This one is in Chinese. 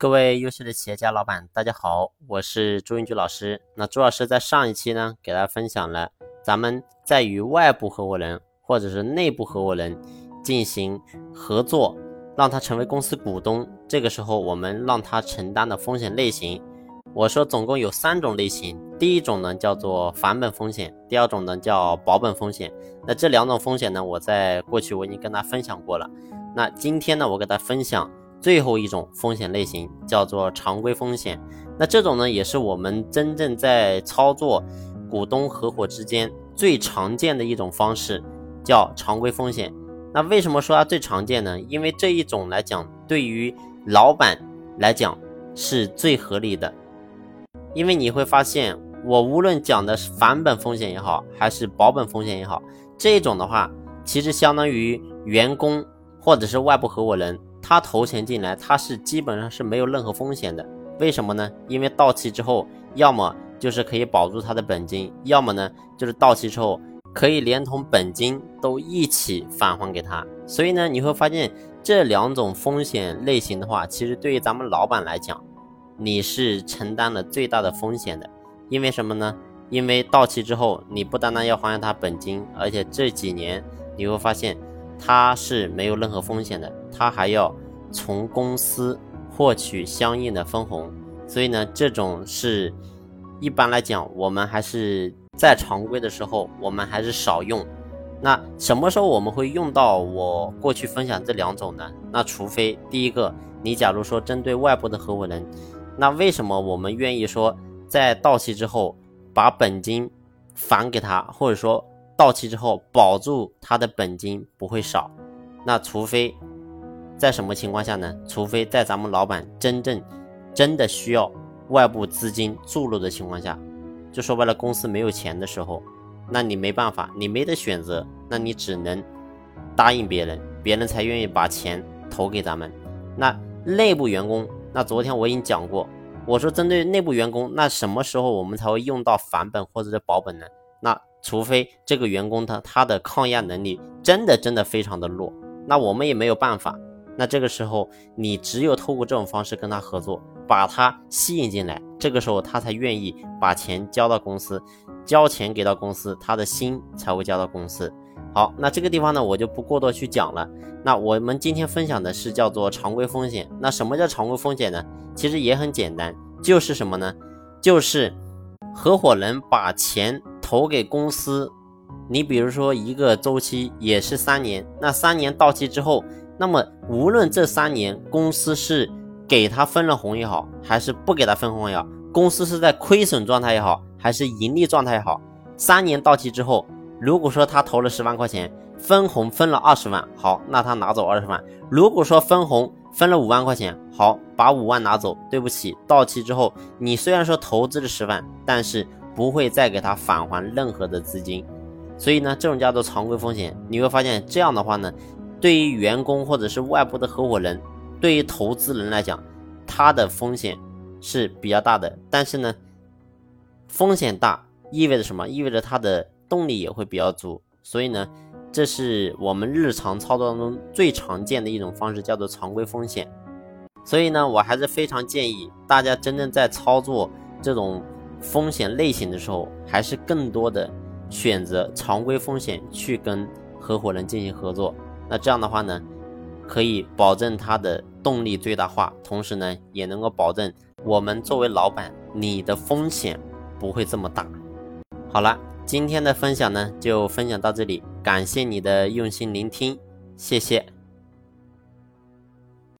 各位优秀的企业家老板，大家好，我是朱云举老师。那朱老师在上一期呢，给大家分享了咱们在与外部合伙人或者是内部合伙人进行合作，让他成为公司股东，这个时候我们让他承担的风险类型。我说总共有三种类型，第一种呢叫做返本风险，第二种呢叫保本风险。那这两种风险呢，我在过去我已经跟大家分享过了。那今天呢，我给大家分享。最后一种风险类型叫做常规风险，那这种呢也是我们真正在操作股东合伙之间最常见的一种方式，叫常规风险。那为什么说它最常见呢？因为这一种来讲，对于老板来讲是最合理的。因为你会发现，我无论讲的是返本风险也好，还是保本风险也好，这种的话，其实相当于员工或者是外部合伙人。他投钱进来，他是基本上是没有任何风险的。为什么呢？因为到期之后，要么就是可以保住他的本金，要么呢就是到期之后可以连同本金都一起返还给他。所以呢，你会发现这两种风险类型的话，其实对于咱们老板来讲，你是承担了最大的风险的。因为什么呢？因为到期之后，你不单单要还他本金，而且这几年你会发现。他是没有任何风险的，他还要从公司获取相应的分红，所以呢，这种是一般来讲，我们还是在常规的时候，我们还是少用。那什么时候我们会用到我过去分享这两种呢？那除非第一个，你假如说针对外部的合伙人，那为什么我们愿意说在到期之后把本金返给他，或者说？到期之后保住他的本金不会少，那除非在什么情况下呢？除非在咱们老板真正真的需要外部资金注入的情况下，就说白了公司没有钱的时候，那你没办法，你没得选择，那你只能答应别人，别人才愿意把钱投给咱们。那内部员工，那昨天我已经讲过，我说针对内部员工，那什么时候我们才会用到返本或者是保本呢？那除非这个员工他他的抗压能力真的真的非常的弱，那我们也没有办法。那这个时候你只有透过这种方式跟他合作，把他吸引进来，这个时候他才愿意把钱交到公司，交钱给到公司，他的心才会交到公司。好，那这个地方呢我就不过多去讲了。那我们今天分享的是叫做常规风险。那什么叫常规风险呢？其实也很简单，就是什么呢？就是合伙人把钱。投给公司，你比如说一个周期也是三年，那三年到期之后，那么无论这三年公司是给他分了红也好，还是不给他分红也好，公司是在亏损状态也好，还是盈利状态也好，三年到期之后，如果说他投了十万块钱，分红分了二十万，好，那他拿走二十万；如果说分红分了五万块钱，好，把五万拿走。对不起，到期之后，你虽然说投资了十万，但是。不会再给他返还任何的资金，所以呢，这种叫做常规风险。你会发现这样的话呢，对于员工或者是外部的合伙人，对于投资人来讲，他的风险是比较大的。但是呢，风险大意味着什么？意味着他的动力也会比较足。所以呢，这是我们日常操作当中最常见的一种方式，叫做常规风险。所以呢，我还是非常建议大家真正在操作这种。风险类型的时候，还是更多的选择常规风险去跟合伙人进行合作。那这样的话呢，可以保证他的动力最大化，同时呢，也能够保证我们作为老板，你的风险不会这么大。好了，今天的分享呢，就分享到这里，感谢你的用心聆听，谢谢。